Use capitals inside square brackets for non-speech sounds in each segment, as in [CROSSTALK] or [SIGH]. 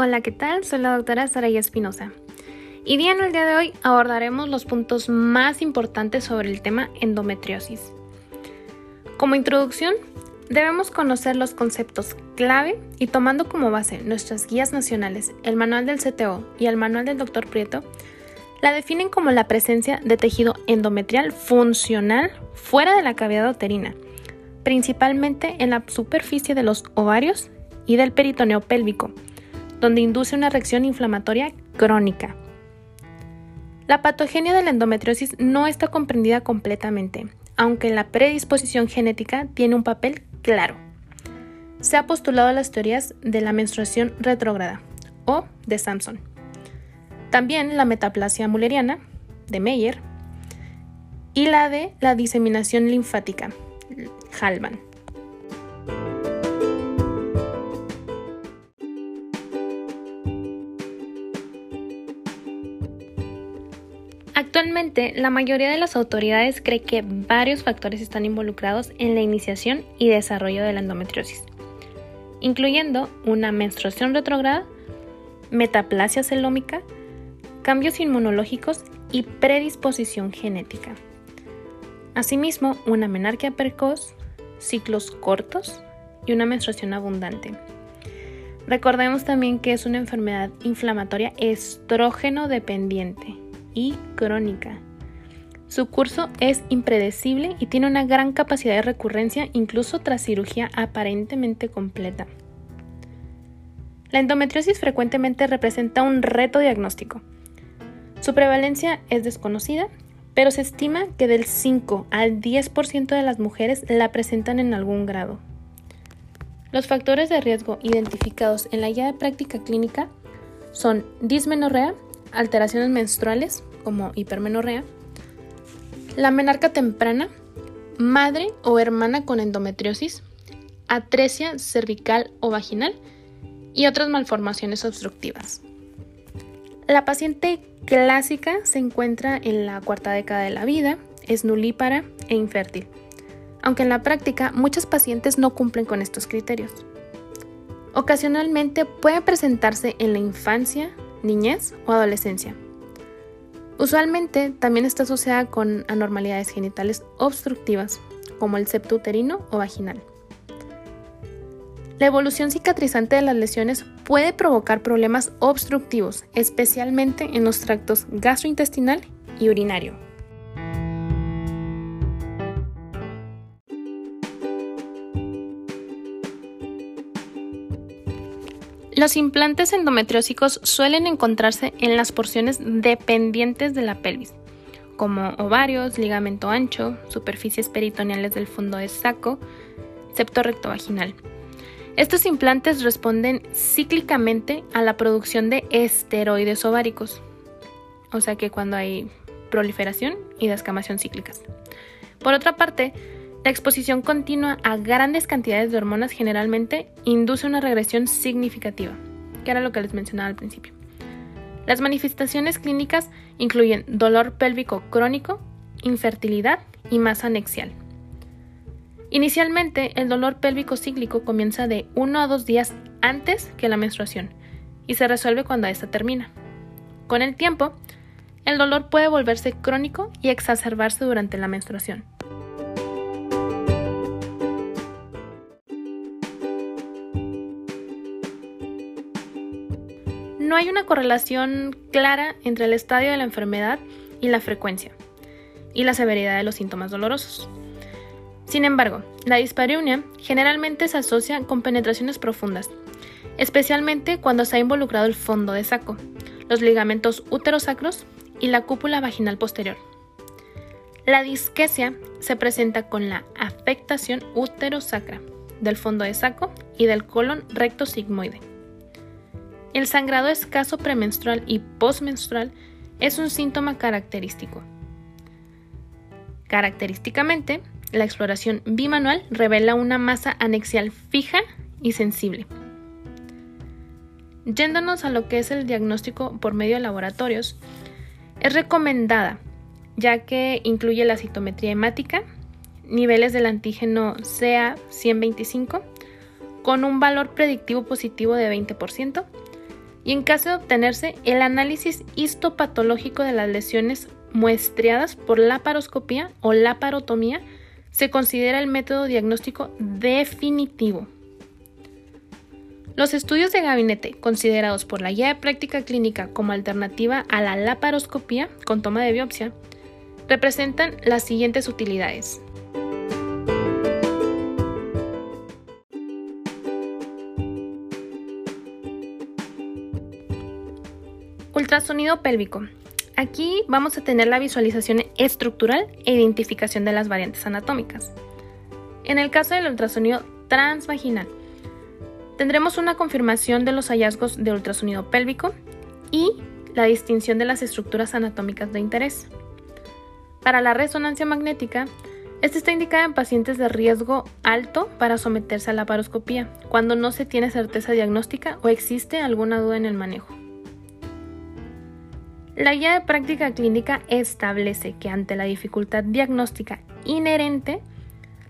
Hola, ¿qué tal? Soy la doctora Saraya Espinosa. Y bien, el día de hoy abordaremos los puntos más importantes sobre el tema endometriosis. Como introducción, debemos conocer los conceptos clave y tomando como base nuestras guías nacionales, el manual del CTO y el manual del Dr. Prieto, la definen como la presencia de tejido endometrial funcional fuera de la cavidad uterina, principalmente en la superficie de los ovarios y del peritoneo pélvico, donde induce una reacción inflamatoria crónica. La patogenia de la endometriosis no está comprendida completamente, aunque la predisposición genética tiene un papel claro. Se ha postulado las teorías de la menstruación retrógrada o de Samson. También la metaplasia mulleriana de Meyer y la de la diseminación linfática, Halban. La mayoría de las autoridades cree que varios factores están involucrados en la iniciación y desarrollo de la endometriosis, incluyendo una menstruación retrógrada, metaplasia celómica, cambios inmunológicos y predisposición genética. Asimismo, una menarquia precoz, ciclos cortos y una menstruación abundante. Recordemos también que es una enfermedad inflamatoria estrógeno dependiente y crónica. Su curso es impredecible y tiene una gran capacidad de recurrencia incluso tras cirugía aparentemente completa. La endometriosis frecuentemente representa un reto diagnóstico. Su prevalencia es desconocida, pero se estima que del 5 al 10% de las mujeres la presentan en algún grado. Los factores de riesgo identificados en la guía de práctica clínica son dismenorrea, alteraciones menstruales como hipermenorrea, la menarca temprana, madre o hermana con endometriosis, atresia cervical o vaginal y otras malformaciones obstructivas. La paciente clásica se encuentra en la cuarta década de la vida, es nulípara e infértil, aunque en la práctica muchos pacientes no cumplen con estos criterios. Ocasionalmente puede presentarse en la infancia, niñez o adolescencia. Usualmente también está asociada con anormalidades genitales obstructivas, como el septo uterino o vaginal. La evolución cicatrizante de las lesiones puede provocar problemas obstructivos, especialmente en los tractos gastrointestinal y urinario. Los implantes endometriósicos suelen encontrarse en las porciones dependientes de la pelvis, como ovarios, ligamento ancho, superficies peritoneales del fondo de saco, septo rectovaginal. Estos implantes responden cíclicamente a la producción de esteroides ováricos, o sea que cuando hay proliferación y descamación cíclicas. Por otra parte, la exposición continua a grandes cantidades de hormonas generalmente induce una regresión significativa, que era lo que les mencionaba al principio. Las manifestaciones clínicas incluyen dolor pélvico crónico, infertilidad y masa anexial. Inicialmente, el dolor pélvico cíclico comienza de 1 a 2 días antes que la menstruación y se resuelve cuando esta termina. Con el tiempo, el dolor puede volverse crónico y exacerbarse durante la menstruación. No hay una correlación clara entre el estadio de la enfermedad y la frecuencia y la severidad de los síntomas dolorosos. Sin embargo, la dispareunia generalmente se asocia con penetraciones profundas, especialmente cuando se ha involucrado el fondo de saco, los ligamentos uterosacros y la cúpula vaginal posterior. La disquesia se presenta con la afectación uterosacra del fondo de saco y del colon recto sigmoide. El sangrado escaso premenstrual y postmenstrual es un síntoma característico. Característicamente, la exploración bimanual revela una masa anexial fija y sensible. Yéndonos a lo que es el diagnóstico por medio de laboratorios, es recomendada ya que incluye la citometría hemática, niveles del antígeno CA125 con un valor predictivo positivo de 20%, y en caso de obtenerse el análisis histopatológico de las lesiones muestreadas por laparoscopía o laparotomía se considera el método diagnóstico definitivo. Los estudios de gabinete, considerados por la guía de práctica clínica como alternativa a la laparoscopía con toma de biopsia, representan las siguientes utilidades. Ultrasonido pélvico. Aquí vamos a tener la visualización estructural e identificación de las variantes anatómicas. En el caso del ultrasonido transvaginal, tendremos una confirmación de los hallazgos de ultrasonido pélvico y la distinción de las estructuras anatómicas de interés. Para la resonancia magnética, esta está indicada en pacientes de riesgo alto para someterse a la paroscopía, cuando no se tiene certeza diagnóstica o existe alguna duda en el manejo. La guía de práctica clínica establece que ante la dificultad diagnóstica inherente,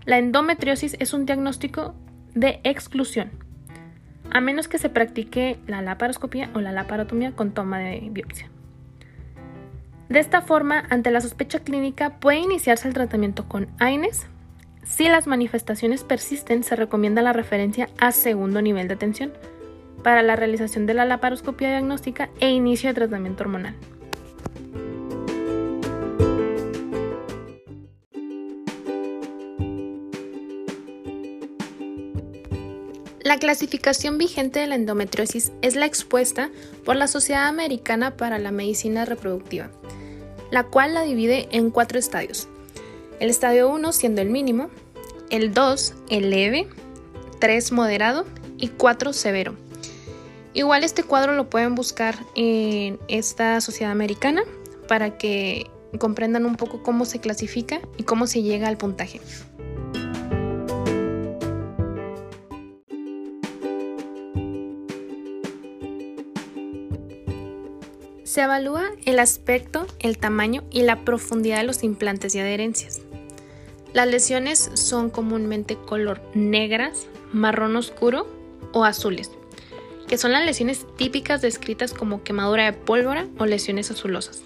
la endometriosis es un diagnóstico de exclusión, a menos que se practique la laparoscopía o la laparotomía con toma de biopsia. De esta forma, ante la sospecha clínica puede iniciarse el tratamiento con AINES. Si las manifestaciones persisten, se recomienda la referencia a segundo nivel de atención para la realización de la laparoscopía diagnóstica e inicio de tratamiento hormonal. La clasificación vigente de la endometriosis es la expuesta por la Sociedad Americana para la Medicina Reproductiva, la cual la divide en cuatro estadios. El estadio 1 siendo el mínimo, el 2 el leve, 3 moderado y 4 severo. Igual este cuadro lo pueden buscar en esta sociedad americana para que comprendan un poco cómo se clasifica y cómo se llega al puntaje. Se evalúa el aspecto, el tamaño y la profundidad de los implantes y adherencias. Las lesiones son comúnmente color negras, marrón oscuro o azules, que son las lesiones típicas descritas como quemadura de pólvora o lesiones azulosas.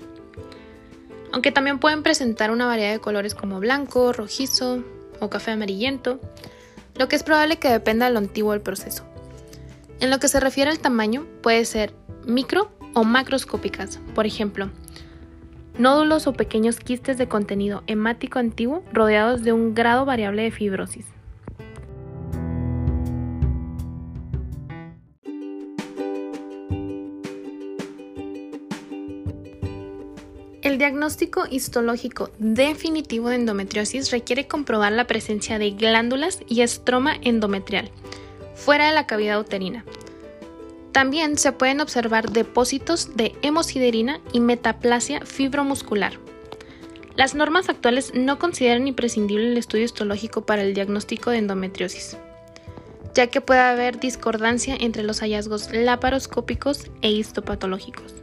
Aunque también pueden presentar una variedad de colores como blanco, rojizo o café amarillento, lo que es probable que dependa de lo antiguo del proceso. En lo que se refiere al tamaño, puede ser micro o macroscópicas, por ejemplo, nódulos o pequeños quistes de contenido hemático antiguo rodeados de un grado variable de fibrosis. El diagnóstico histológico definitivo de endometriosis requiere comprobar la presencia de glándulas y estroma endometrial fuera de la cavidad uterina, también se pueden observar depósitos de hemosiderina y metaplasia fibromuscular. Las normas actuales no consideran imprescindible el estudio histológico para el diagnóstico de endometriosis, ya que puede haber discordancia entre los hallazgos laparoscópicos e histopatológicos.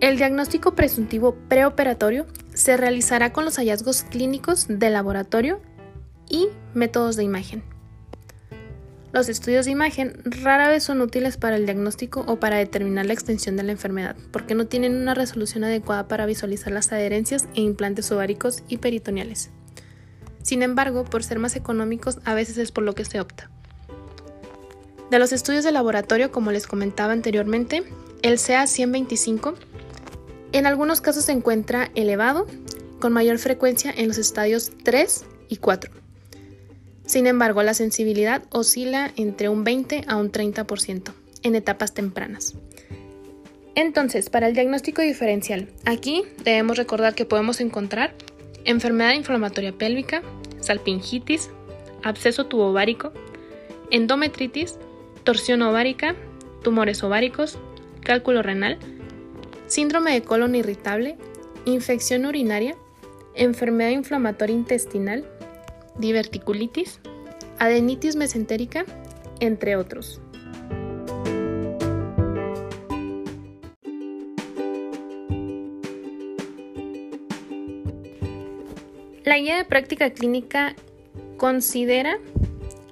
El diagnóstico presuntivo preoperatorio se realizará con los hallazgos clínicos de laboratorio y métodos de imagen. Los estudios de imagen rara vez son útiles para el diagnóstico o para determinar la extensión de la enfermedad, porque no tienen una resolución adecuada para visualizar las adherencias e implantes ováricos y peritoneales. Sin embargo, por ser más económicos, a veces es por lo que se opta. De los estudios de laboratorio, como les comentaba anteriormente, el CA125 en algunos casos se encuentra elevado, con mayor frecuencia en los estadios 3 y 4 sin embargo, la sensibilidad oscila entre un 20 a un 30% en etapas tempranas. Entonces, para el diagnóstico diferencial, aquí debemos recordar que podemos encontrar enfermedad inflamatoria pélvica, salpingitis, absceso tubovárico, endometritis, torsión ovárica, tumores ováricos, cálculo renal, síndrome de colon irritable, infección urinaria, enfermedad inflamatoria intestinal, diverticulitis, adenitis mesentérica, entre otros. La guía de práctica clínica considera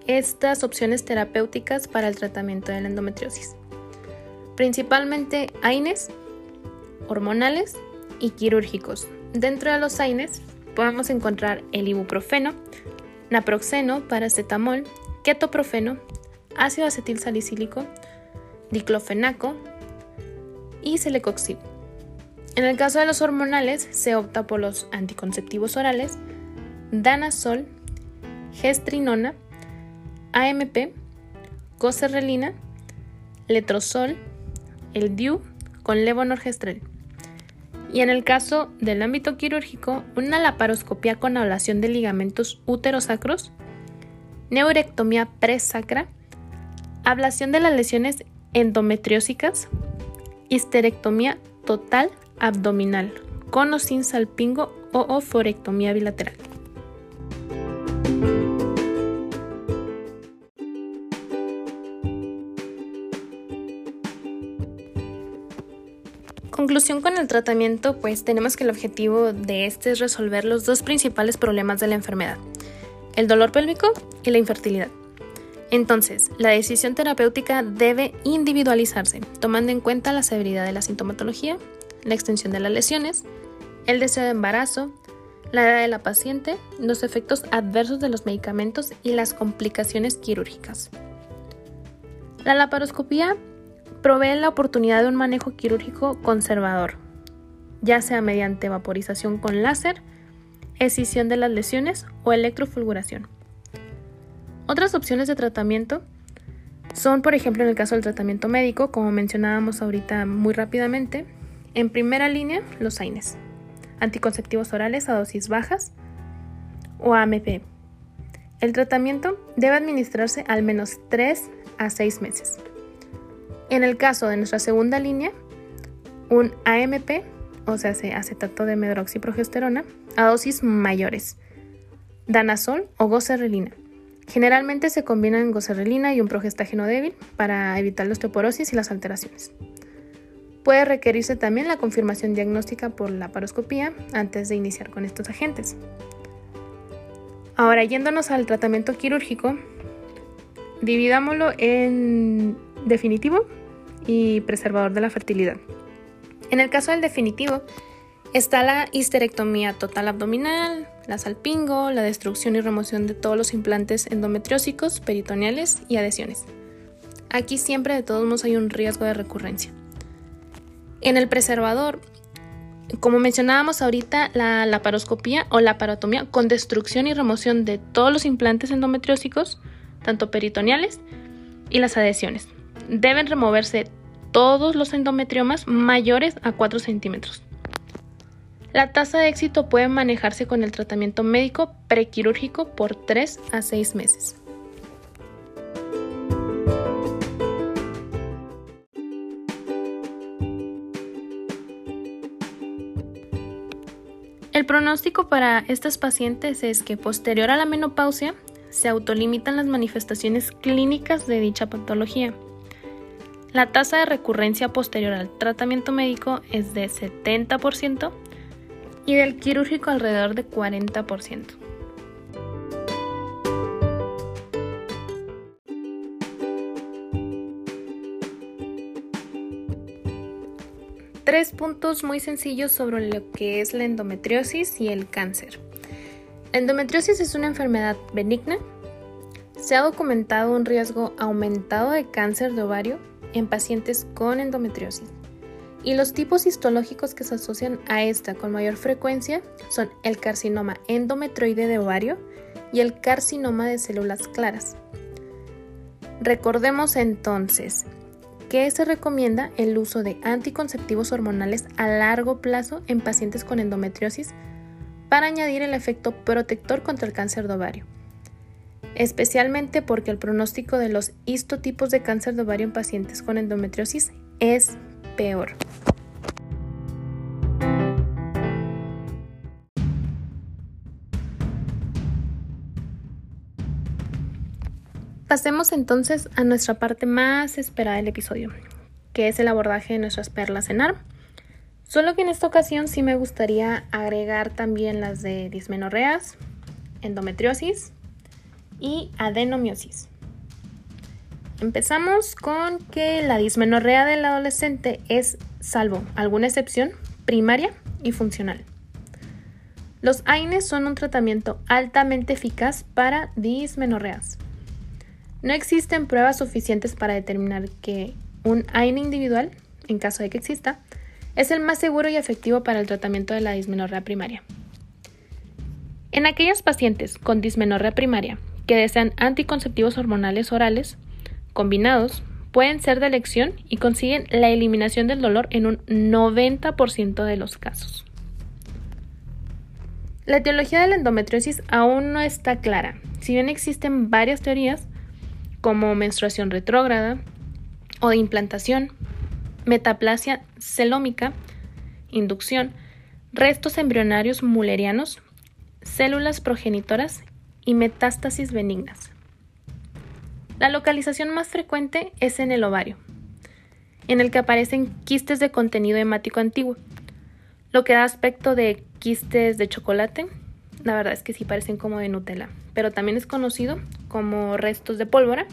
estas opciones terapéuticas para el tratamiento de la endometriosis. principalmente AINES, hormonales y quirúrgicos. Dentro de los AINES podemos encontrar el ibuprofeno, naproxeno, paracetamol, ketoprofeno, ácido acetil salicílico, diclofenaco y celecoxib. En el caso de los hormonales se opta por los anticonceptivos orales, danazol, gestrinona, AMP, goserrelina, letrozol, el DIU con levonorgestrel. Y en el caso del ámbito quirúrgico, una laparoscopia con ablación de ligamentos uterosacros, neurectomía presacra, ablación de las lesiones endometriósicas, histerectomía total abdominal, con o sin salpingo o oforectomía bilateral. Conclusión con el tratamiento, pues tenemos que el objetivo de este es resolver los dos principales problemas de la enfermedad, el dolor pélvico y la infertilidad. Entonces, la decisión terapéutica debe individualizarse, tomando en cuenta la severidad de la sintomatología, la extensión de las lesiones, el deseo de embarazo, la edad de la paciente, los efectos adversos de los medicamentos y las complicaciones quirúrgicas. La laparoscopía provee la oportunidad de un manejo quirúrgico conservador, ya sea mediante vaporización con láser, escisión de las lesiones o electrofulguración. Otras opciones de tratamiento son, por ejemplo, en el caso del tratamiento médico, como mencionábamos ahorita muy rápidamente, en primera línea los AINES, anticonceptivos orales a dosis bajas o AMP. El tratamiento debe administrarse al menos 3 a 6 meses. En el caso de nuestra segunda línea, un AMP, o sea, acetato de medroxiprogesterona, a dosis mayores, danazol o goserrelina. Generalmente se combinan goserrelina y un progestágeno débil para evitar la osteoporosis y las alteraciones. Puede requerirse también la confirmación diagnóstica por la paroscopía antes de iniciar con estos agentes. Ahora, yéndonos al tratamiento quirúrgico, dividámoslo en definitivo y preservador de la fertilidad. En el caso del definitivo, está la histerectomía total abdominal, la salpingo, la destrucción y remoción de todos los implantes endometriósicos, peritoneales y adhesiones. Aquí siempre de todos modos hay un riesgo de recurrencia. En el preservador, como mencionábamos ahorita, la laparoscopía o la parotomía con destrucción y remoción de todos los implantes endometriósicos, tanto peritoneales y las adhesiones. Deben removerse todos los endometriomas mayores a 4 centímetros. La tasa de éxito puede manejarse con el tratamiento médico prequirúrgico por 3 a 6 meses. El pronóstico para estas pacientes es que posterior a la menopausia se autolimitan las manifestaciones clínicas de dicha patología. La tasa de recurrencia posterior al tratamiento médico es de 70% y del quirúrgico alrededor de 40%. Tres puntos muy sencillos sobre lo que es la endometriosis y el cáncer. La endometriosis es una enfermedad benigna. Se ha documentado un riesgo aumentado de cáncer de ovario en pacientes con endometriosis. Y los tipos histológicos que se asocian a esta con mayor frecuencia son el carcinoma endometroide de ovario y el carcinoma de células claras. Recordemos entonces que se recomienda el uso de anticonceptivos hormonales a largo plazo en pacientes con endometriosis para añadir el efecto protector contra el cáncer de ovario, especialmente porque el pronóstico de los histotipos de cáncer de ovario en pacientes con endometriosis es peor. Pasemos entonces a nuestra parte más esperada del episodio, que es el abordaje de nuestras perlas en ARM. Solo que en esta ocasión sí me gustaría agregar también las de dismenorreas, endometriosis y adenomiosis. Empezamos con que la dismenorrea del adolescente es, salvo alguna excepción, primaria y funcional. Los AINES son un tratamiento altamente eficaz para dismenorreas. No existen pruebas suficientes para determinar que un AINE individual, en caso de que exista, es el más seguro y efectivo para el tratamiento de la dismenorrea primaria. En aquellos pacientes con dismenorrea primaria que desean anticonceptivos hormonales orales, combinados pueden ser de elección y consiguen la eliminación del dolor en un 90% de los casos. La etiología de la endometriosis aún no está clara, si bien existen varias teorías como menstruación retrógrada o de implantación, metaplasia celómica, inducción, restos embrionarios mullerianos, células progenitoras y metástasis benignas. La localización más frecuente es en el ovario, en el que aparecen quistes de contenido hemático antiguo, lo que da aspecto de quistes de chocolate. La verdad es que sí parecen como de Nutella, pero también es conocido como restos de pólvora.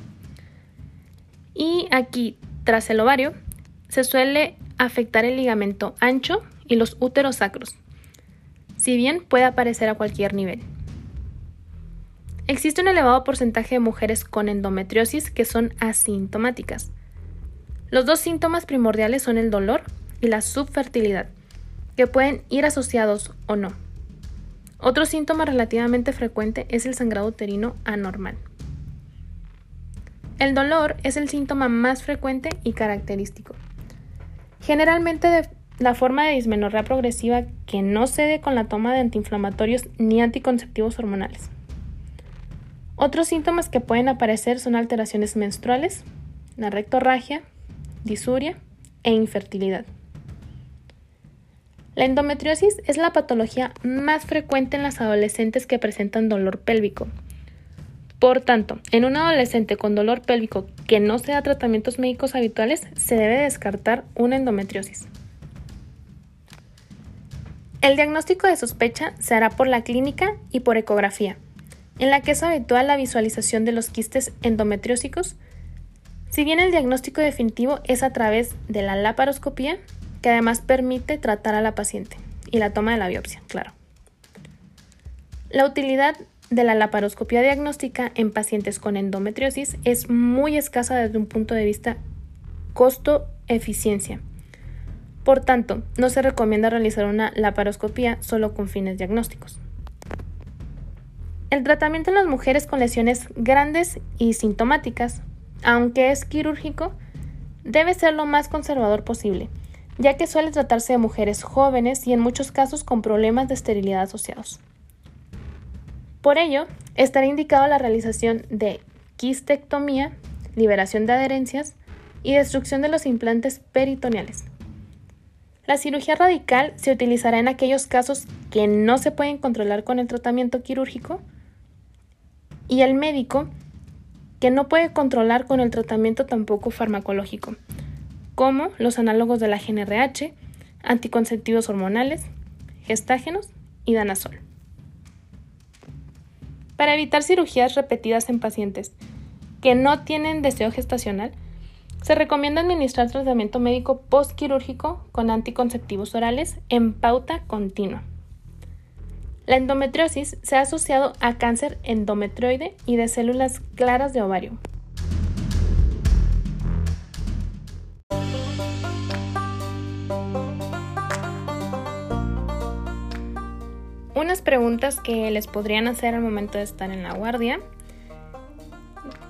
Y aquí, tras el ovario, se suele afectar el ligamento ancho y los úteros sacros, si bien puede aparecer a cualquier nivel. Existe un elevado porcentaje de mujeres con endometriosis que son asintomáticas. Los dos síntomas primordiales son el dolor y la subfertilidad, que pueden ir asociados o no. Otro síntoma relativamente frecuente es el sangrado uterino anormal. El dolor es el síntoma más frecuente y característico. Generalmente de la forma de dismenorrea progresiva que no cede con la toma de antiinflamatorios ni anticonceptivos hormonales. Otros síntomas que pueden aparecer son alteraciones menstruales, la rectorragia, disuria e infertilidad. La endometriosis es la patología más frecuente en las adolescentes que presentan dolor pélvico. Por tanto, en un adolescente con dolor pélvico que no sea tratamientos médicos habituales, se debe descartar una endometriosis. El diagnóstico de sospecha se hará por la clínica y por ecografía en la que es habitual la visualización de los quistes endometriósicos, si bien el diagnóstico definitivo es a través de la laparoscopía, que además permite tratar a la paciente, y la toma de la biopsia, claro. La utilidad de la laparoscopía diagnóstica en pacientes con endometriosis es muy escasa desde un punto de vista costo-eficiencia. Por tanto, no se recomienda realizar una laparoscopía solo con fines diagnósticos. El tratamiento en las mujeres con lesiones grandes y sintomáticas, aunque es quirúrgico, debe ser lo más conservador posible, ya que suele tratarse de mujeres jóvenes y en muchos casos con problemas de esterilidad asociados. Por ello, estará indicado la realización de quistectomía, liberación de adherencias y destrucción de los implantes peritoneales. La cirugía radical se utilizará en aquellos casos que no se pueden controlar con el tratamiento quirúrgico y el médico que no puede controlar con el tratamiento tampoco farmacológico, como los análogos de la GNRH, anticonceptivos hormonales, gestágenos y danazol. Para evitar cirugías repetidas en pacientes que no tienen deseo gestacional, se recomienda administrar tratamiento médico postquirúrgico con anticonceptivos orales en pauta continua. La endometriosis se ha asociado a cáncer endometrioide y de células claras de ovario. Unas preguntas que les podrían hacer al momento de estar en la guardia.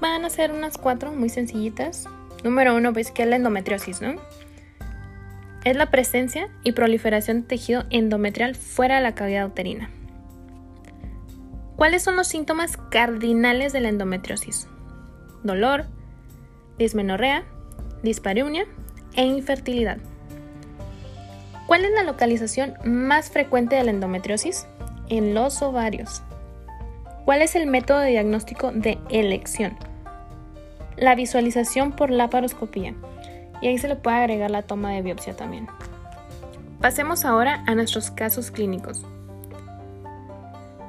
Van a ser unas cuatro muy sencillitas. Número uno, pues que es la endometriosis, ¿no? Es la presencia y proliferación de tejido endometrial fuera de la cavidad uterina. ¿Cuáles son los síntomas cardinales de la endometriosis? Dolor, dismenorrea, dispareunia e infertilidad. ¿Cuál es la localización más frecuente de la endometriosis? En los ovarios. ¿Cuál es el método de diagnóstico de elección? La visualización por laparoscopía. Y ahí se le puede agregar la toma de biopsia también. Pasemos ahora a nuestros casos clínicos.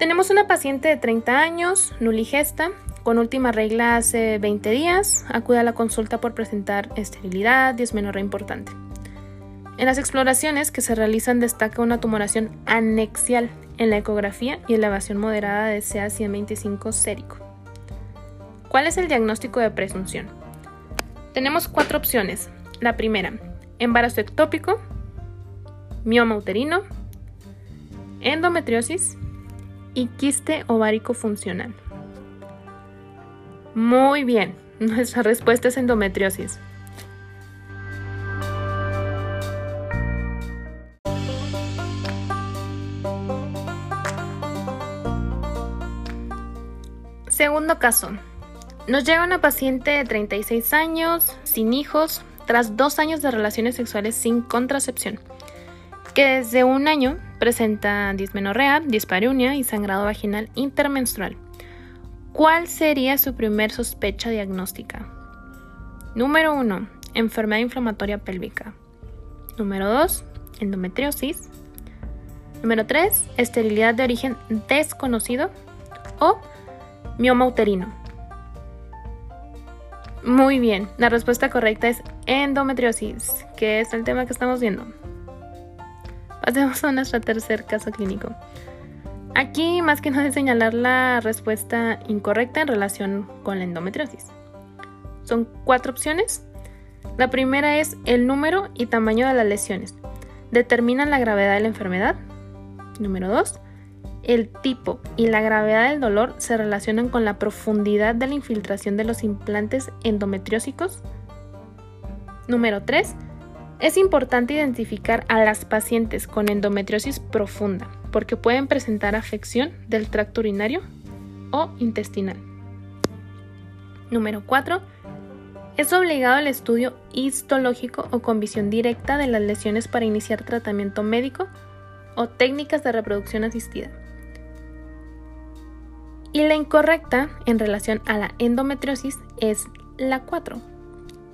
Tenemos una paciente de 30 años, nuligesta, con última regla hace 20 días, acude a la consulta por presentar esterilidad, dismenorrea importante. En las exploraciones que se realizan destaca una tumoración anexial en la ecografía y elevación moderada de CA125 sérico. ¿Cuál es el diagnóstico de presunción? Tenemos cuatro opciones. La primera, embarazo ectópico, mioma uterino, endometriosis y quiste ovárico funcional. Muy bien, [LAUGHS] nuestra respuesta es endometriosis. Segundo caso. Nos llega una paciente de 36 años, sin hijos, tras dos años de relaciones sexuales sin contracepción, que desde un año presenta dismenorrea, dispareunia y sangrado vaginal intermenstrual. ¿Cuál sería su primer sospecha diagnóstica? Número 1. Enfermedad inflamatoria pélvica. Número 2. Endometriosis. Número 3. Esterilidad de origen desconocido o mioma uterino. Muy bien, la respuesta correcta es endometriosis, que es el tema que estamos viendo. Pasemos a [LAUGHS] nuestro tercer caso clínico. Aquí más que nada señalar la respuesta incorrecta en relación con la endometriosis. Son cuatro opciones. La primera es el número y tamaño de las lesiones. Determinan la gravedad de la enfermedad. Número 2 el tipo y la gravedad del dolor se relacionan con la profundidad de la infiltración de los implantes endometriósicos. Número 3. Es importante identificar a las pacientes con endometriosis profunda porque pueden presentar afección del tracto urinario o intestinal. Número 4. Es obligado el estudio histológico o con visión directa de las lesiones para iniciar tratamiento médico o técnicas de reproducción asistida. Y la incorrecta en relación a la endometriosis es la 4,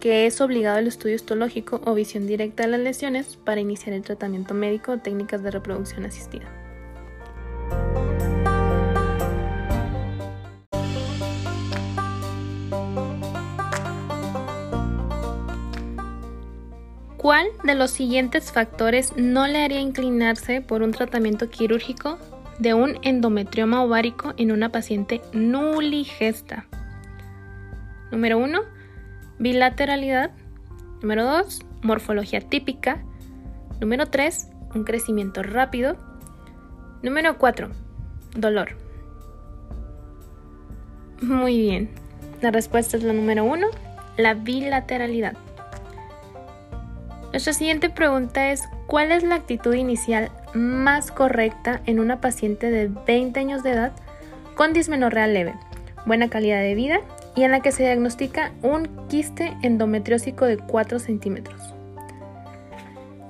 que es obligado el estudio histológico o visión directa de las lesiones para iniciar el tratamiento médico o técnicas de reproducción asistida. ¿Cuál de los siguientes factores no le haría inclinarse por un tratamiento quirúrgico de un endometrioma ovárico en una paciente nuligesta. Número 1. Bilateralidad. Número 2. Morfología típica. Número 3. Un crecimiento rápido. Número 4. Dolor. Muy bien. La respuesta es la número 1. La bilateralidad. Nuestra siguiente pregunta es, ¿cuál es la actitud inicial más correcta en una paciente de 20 años de edad con dismenorrea leve, buena calidad de vida y en la que se diagnostica un quiste endometriósico de 4 centímetros?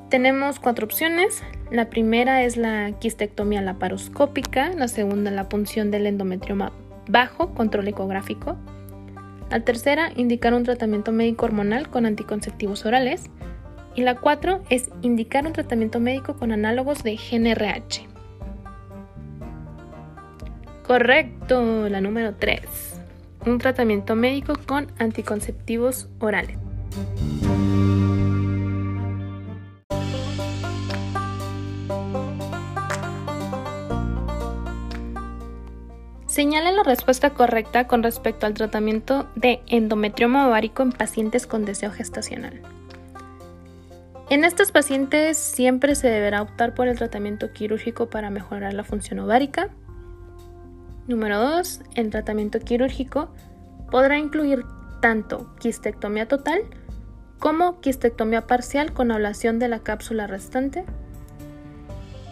Tenemos cuatro opciones. La primera es la quistectomía laparoscópica, la segunda la punción del endometrioma bajo control ecográfico. La tercera, indicar un tratamiento médico hormonal con anticonceptivos orales. Y la 4 es indicar un tratamiento médico con análogos de GNRH. Correcto, la número 3. Un tratamiento médico con anticonceptivos orales. Señala la respuesta correcta con respecto al tratamiento de endometrioma ovárico en pacientes con deseo gestacional. En estos pacientes siempre se deberá optar por el tratamiento quirúrgico para mejorar la función ovárica. Número 2. El tratamiento quirúrgico podrá incluir tanto quistectomía total como quistectomía parcial con ablación de la cápsula restante.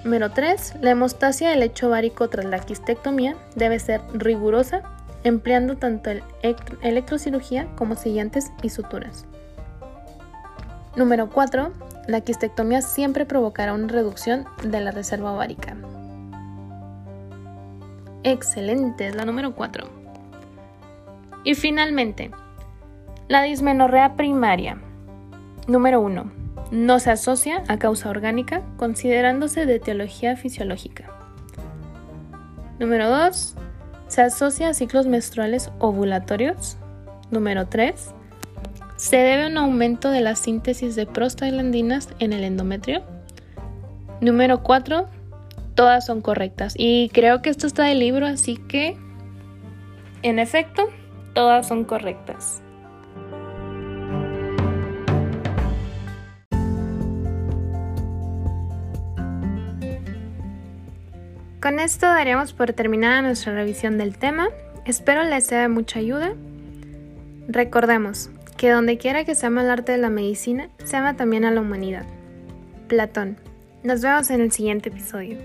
Número 3. La hemostasia del lecho ovárico tras la quistectomía debe ser rigurosa, empleando tanto el electrocirugía como sillantes y suturas. Número 4. La quistectomía siempre provocará una reducción de la reserva ovárica. Excelente, es la número 4. Y finalmente, la dismenorrea primaria. Número 1. No se asocia a causa orgánica, considerándose de etiología fisiológica. Número 2. se asocia a ciclos menstruales ovulatorios. Número 3. Se debe a un aumento de la síntesis de prostaglandinas en el endometrio. Número 4. Todas son correctas. Y creo que esto está del libro, así que, en efecto, todas son correctas. Con esto daríamos por terminada nuestra revisión del tema. Espero les sea de mucha ayuda. Recordemos que donde quiera que se ama el arte de la medicina, se ama también a la humanidad. Platón. Nos vemos en el siguiente episodio.